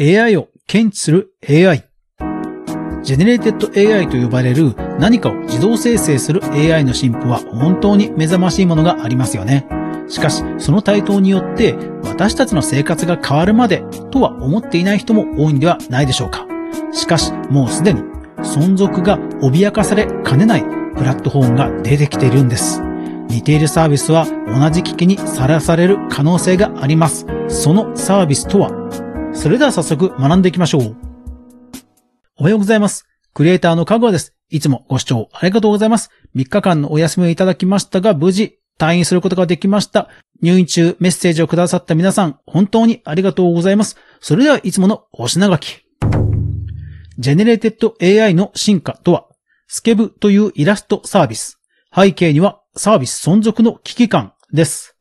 AI を検知する AI。 Generated AI と呼ばれる何かを自動生成する AI の進歩は本当に目覚ましいものがありますよね。しかし、その台頭によって私たちの生活が変わるまでとは思っていない人も多いんではないでしょうか。しかし、もうすでに存続が脅かされかねないプラットフォームが出てきているんです。似ているサービスは同じ危機にさらされる可能性があります。そのサービスとはそれでは早速学んでいきましょう。おはようございます。クリエイターのかぐわです。いつもご視聴ありがとうございます。3日間のお休みをいただきましたが、無事退院することができました。入院中メッセージをくださった皆さん、本当にありがとうございます。それではいつものお品書き。 generated AI の進化とは、スケブというイラストサービス。背景にはサービス存続の危機感です。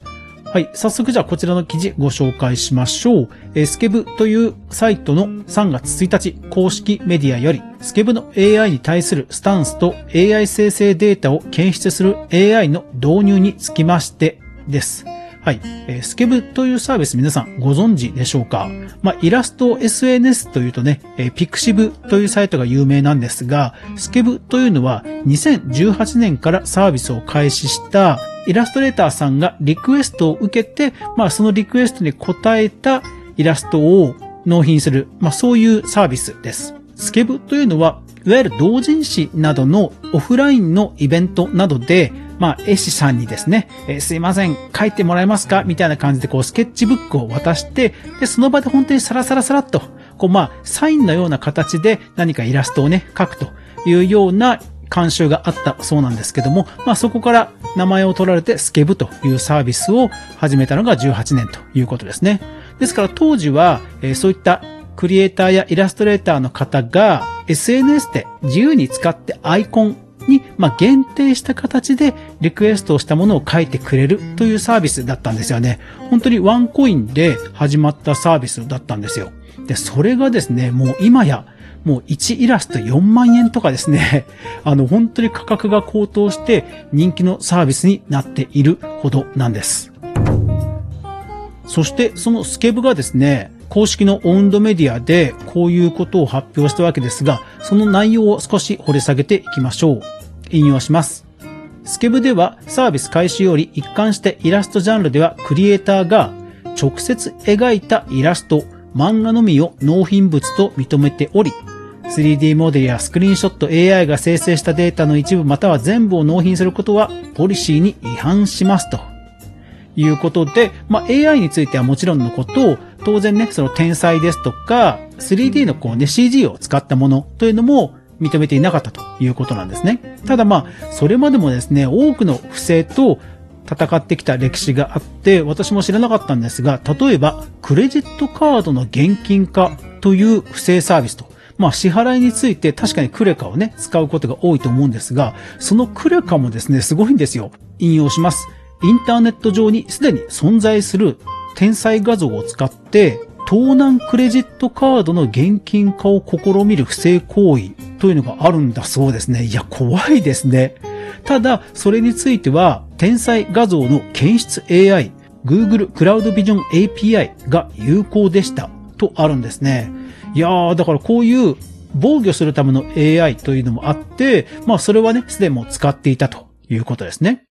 はい。早速じゃあこちらの記事ご紹介しましょう。えー、スケブというサイトの3月1日公式メディアより、スケブの AI に対するスタンスと AI 生成データを検出する AI の導入につきましてです。はい。えー、スケブというサービス皆さんご存知でしょうか？まあ、イラスト SNS というとね、えー、ピクシブというサイトが有名なんですが、スケブというのは2018年からサービスを開始したイラストレーターさんがリクエストを受けて、まあ、そのリクエストに応えたイラストを納品する、まあ、そういうサービスです。スケブというのは、いわゆる同人誌などのオフラインのイベントなどで、まあ、絵師さんにですね、えー、すいません、書いてもらえますか？みたいな感じで、こう、スケッチブックを渡して、で、その場で本当にサラサラサラっと、こう、まあ、サインのような形で何かイラストをね、書くというような監修があったそうなんですけども、まあ、そこから名前を取られてスケブというサービスを始めたのが18年ということですね。ですから当時は、えー、そういったクリエイターやイラストレーターの方が SNS で自由に使ってアイコンに、まあ、限定した形でリクエストをしたものを書いてくれるというサービスだったんですよね。本当にワンコインで始まったサービスだったんですよ。で、それがですね、もう今や、もう1イラスト4万円とかですね、あの、本当に価格が高騰して人気のサービスになっているほどなんです。そしてそのスケブがですね、公式のオウンドメディアでこういうことを発表したわけですが、その内容を少し掘り下げていきましょう。引用します。スケブではサービス開始より一貫してイラストジャンルではクリエイターが直接描いたイラスト、漫画のみを納品物と認めており、3D モデルやスクリーンショット AI が生成したデータの一部または全部を納品することはポリシーに違反しますということで、まあ、AI についてはもちろんのことを、当然ね、その天才ですとか、3D のこうね、CG を使ったものというのも認めていなかったということなんですね。ただまあ、それまでもですね、多くの不正と戦ってきた歴史があって、私も知らなかったんですが、例えば、クレジットカードの現金化という不正サービスと、まあ支払いについて確かにクレカをね、使うことが多いと思うんですが、そのクレカもですね、すごいんですよ。引用します。インターネット上にすでに存在する天才画像を使って、盗難クレジットカードの現金化を試みる不正行為というのがあるんだそうですね。いや、怖いですね。ただ、それについては、天才画像の検出 AI、Google クラウドビジョン API が有効でしたとあるんですね。いやー、だからこういう防御するための AI というのもあって、まあそれはね、すでにも使っていたということですね。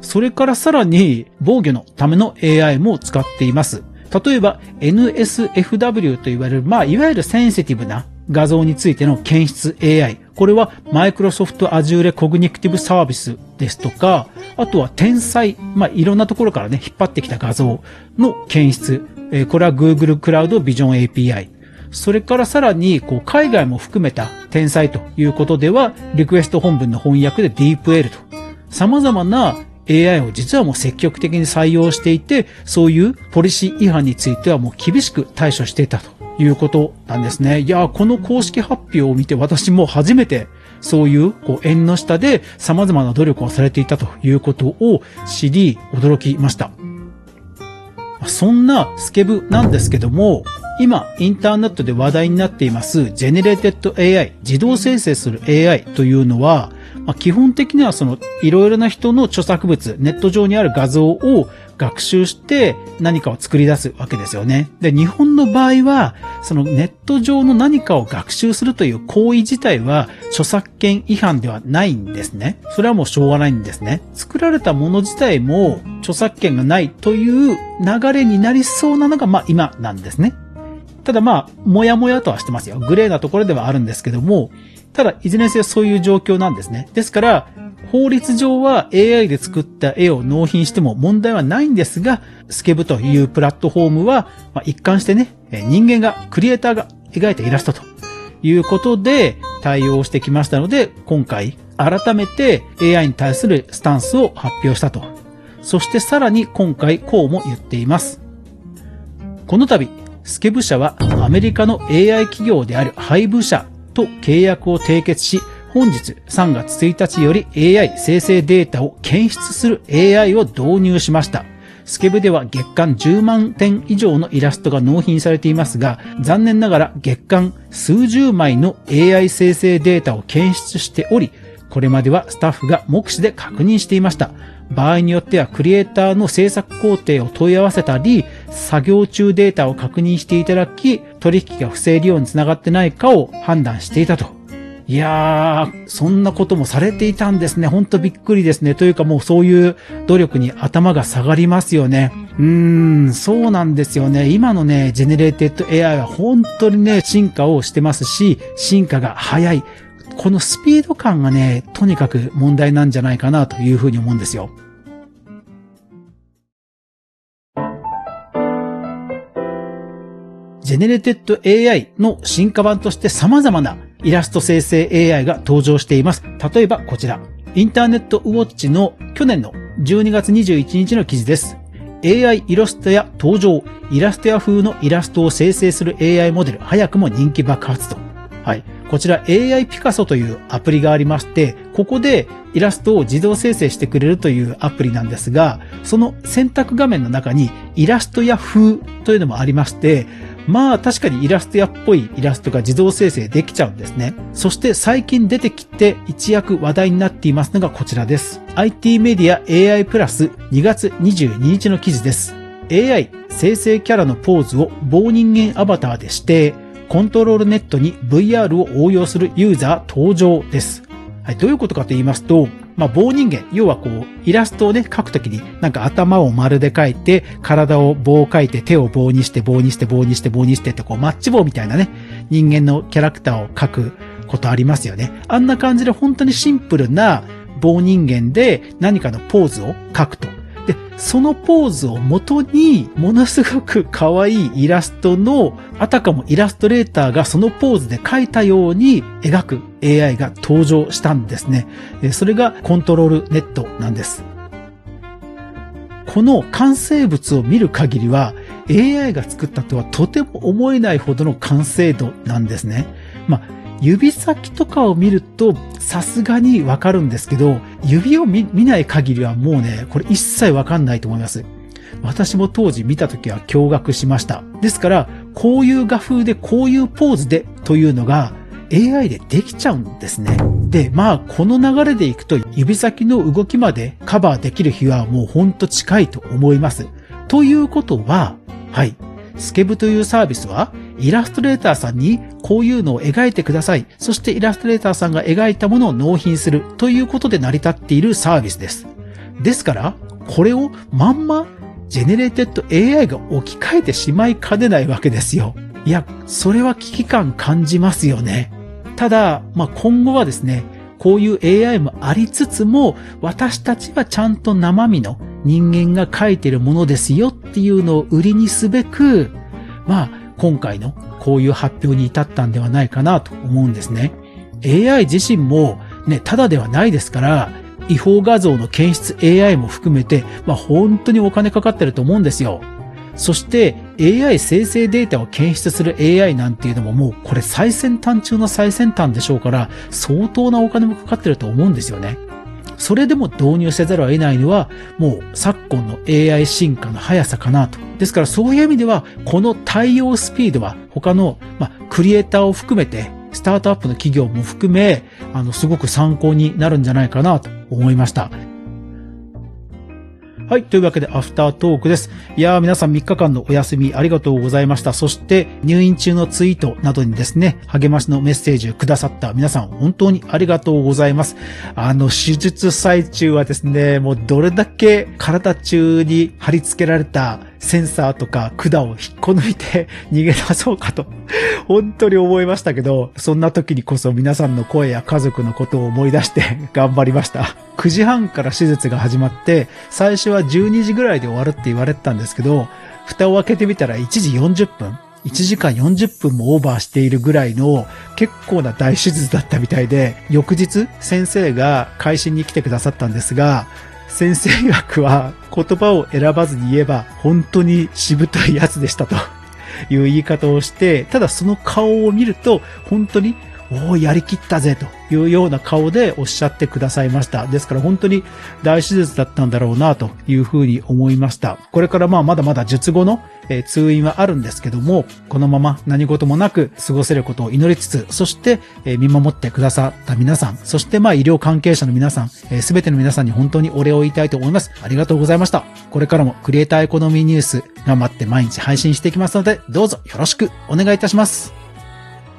それからさらに防御のための AI も使っています。例えば NSFW と言われる、まあ、いわゆるセンシティブな画像についての検出 AI。これはマイクロソフト Azure Cognitive Service ですとか、あとは天才、まあ、いろんなところからね、引っ張ってきた画像の検出。えこれは Google Cloud Vision API。それからさらに、こう、海外も含めた天才ということでは、リクエスト本文の翻訳で DeepL と。様々な AI を実はもう積極的に採用していて、そういうポリシー違反についてはもう厳しく対処していたということなんですね。いやこの公式発表を見て私も初めてそういうこう縁の下で様々な努力をされていたということを知り驚きました。そんなスケブなんですけども、今、インターネットで話題になっています、 generated AI、自動生成する AI というのは、まあ、基本的にはそのいろいろな人の著作物、ネット上にある画像を学習して何かを作り出すわけですよね。で、日本の場合は、そのネット上の何かを学習するという行為自体は著作権違反ではないんですね。それはもうしょうがないんですね。作られたもの自体も著作権がないという流れになりそうなのが、まあ今なんですね。ただまあ、もやもやとはしてますよ。グレーなところではあるんですけども、ただ、いずれにせよそういう状況なんですね。ですから、法律上は AI で作った絵を納品しても問題はないんですが、スケブというプラットフォームは、まあ、一貫してね、人間が、クリエイターが描いたイラストということで対応してきましたので、今回改めて AI に対するスタンスを発表したと。そしてさらに今回こうも言っています。この度、スケブ社はアメリカの AI 企業であるハイブ社と契約を締結し、本日3月1日より AI 生成データを検出する AI を導入しました。スケブでは月間10万点以上のイラストが納品されていますが、残念ながら月間数十枚の AI 生成データを検出しており、これまではスタッフが目視で確認していました。場合によってはクリエイターの制作工程を問い合わせたり、作業中データを確認していただき、取引が不正利用につながってないかを判断していたといやー、そんなこともされていたんですね。ほんとびっくりですね。というかもうそういう努力に頭が下がりますよね。うーん、そうなんですよね。今のね、 generated AI は本当にね、進化をしてますし、進化が早い。このスピード感がね、とにかく問題なんじゃないかなというふうに思うんですよ。generated AI の進化版として様々なイラスト生成 AI が登場しています。例えばこちら。インターネットウォッチの去年の12月21日の記事です。AI イラストや登場、イラストや風のイラストを生成する AI モデル、早くも人気爆発と。はい。こちら AI ピカソというアプリがありまして、ここでイラストを自動生成してくれるというアプリなんですが、その選択画面の中にイラストや風というのもありまして、まあ確かにイラスト屋っぽいイラストが自動生成できちゃうんですね。そして最近出てきて一躍話題になっていますのがこちらです。IT メディア AI プラス2月22日の記事です。AI 生成キャラのポーズを棒人間アバターで指定、コントロールネットに VR を応用するユーザー登場です。はい、どういうことかと言いますと、まあ、棒人間、要はこう、イラストをね、描くときに、なんか頭を丸で描いて、体を棒を描いて、手を棒にして、棒にして、棒にして、棒にしてって、こう、マッチ棒みたいなね、人間のキャラクターを描くことありますよね。あんな感じで本当にシンプルな棒人間で何かのポーズを描くと。そのポーズを元に、ものすごく可愛いイラストの、あたかもイラストレーターがそのポーズで描いたように描く AI が登場したんですね。それがコントロールネットなんです。この完成物を見る限りは AI が作ったとはとても思えないほどの完成度なんですね。まあ指先とかを見るとさすがにわかるんですけど、指を見ない限りはもうね、これ一切わかんないと思います。私も当時見た時は驚愕しました。ですから、こういう画風でこういうポーズでというのが AI でできちゃうんですね。で、まあ、この流れでいくと指先の動きまでカバーできる日はもうほんと近いと思います。ということは、はい。スケブというサービスはイラストレーターさんにこういうのを描いてください。そしてイラストレーターさんが描いたものを納品するということで成り立っているサービスです。ですから、これをまんまジェネレーテッド AI が置き換えてしまいかねないわけですよ。いや、それは危機感感じますよね。ただ、まあ、今後はですね、こういう AI もありつつも、私たちはちゃんと生身の人間が描いてるものですよっていうのを売りにすべく、まあ、今回のこういう発表に至ったんではないかなと思うんですね。AI 自身もね、ただではないですから、違法画像の検出 AI も含めて、まあ本当にお金かかってると思うんですよ。そして AI 生成データを検出する AI なんていうのももうこれ最先端中の最先端でしょうから相当なお金もかかってると思うんですよね。それでも導入せざるを得ないのは、もう昨今の AI 進化の速さかなと。ですからそういう意味では、この対応スピードは他の、まあ、クリエイターを含めてスタートアップの企業も含め、あの、すごく参考になるんじゃないかなと思いました。はい。というわけで、アフタートークです。いやー、皆さん3日間のお休みありがとうございました。そして、入院中のツイートなどにですね、励ましのメッセージをくださった皆さん、本当にありがとうございます。あの、手術最中はですね、もうどれだけ体中に貼り付けられたセンサーとか管を引っこ抜いて 逃げ出そうかと、本当に思いましたけど、そんな時にこそ皆さんの声や家族のことを思い出して 頑張りました。9時半から手術が始まって、最初は12時ぐらいで終わるって言われてたんですけど、蓋を開けてみたら1時40分1時間40分もオーバーしているぐらいの結構な大手術だったみたいで、翌日先生が会心に来てくださったんですが、先生曰は言葉を選ばずに言えば本当にしぶといやつでしたという言い方をして、ただその顔を見ると本当におお、やりきったぜというような顔でおっしゃってくださいました。ですから本当に大手術だったんだろうなというふうに思いました。これからまあまだまだ術後の通院はあるんですけども、このまま何事もなく過ごせることを祈りつつ、そして、見守ってくださった皆さん、そしてまあ医療関係者の皆さん、す、べ、ての皆さんに本当にお礼を言いたいと思います。ありがとうございました。これからもクリエイターエコノミーニュース頑張って毎日配信していきますので、どうぞよろしくお願いいたします。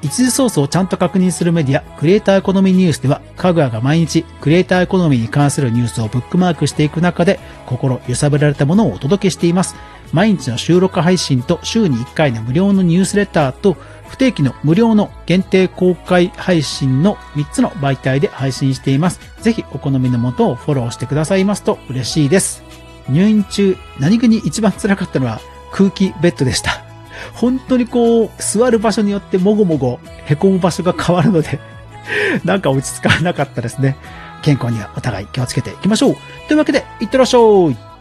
一時ソースをちゃんと確認するメディア、クリエイターエコノミーニュースでは、かぐわが毎日、クリエイターエコノミーに関するニュースをブックマークしていく中で、心揺さぶられたものをお届けしています。毎日の収録配信と週に1回の無料のニュースレターと不定期の無料の限定公開配信の3つの媒体で配信しています。ぜひお好みのもとをフォローしてくださいますと嬉しいです。入院中、何気に一番辛かったのは空気ベッドでした。本当にこう、座る場所によってもごもご凹む場所が変わるので なんか落ち着かなかったですね。健康にはお互い気をつけていきましょう。というわけで、いってらっしゃい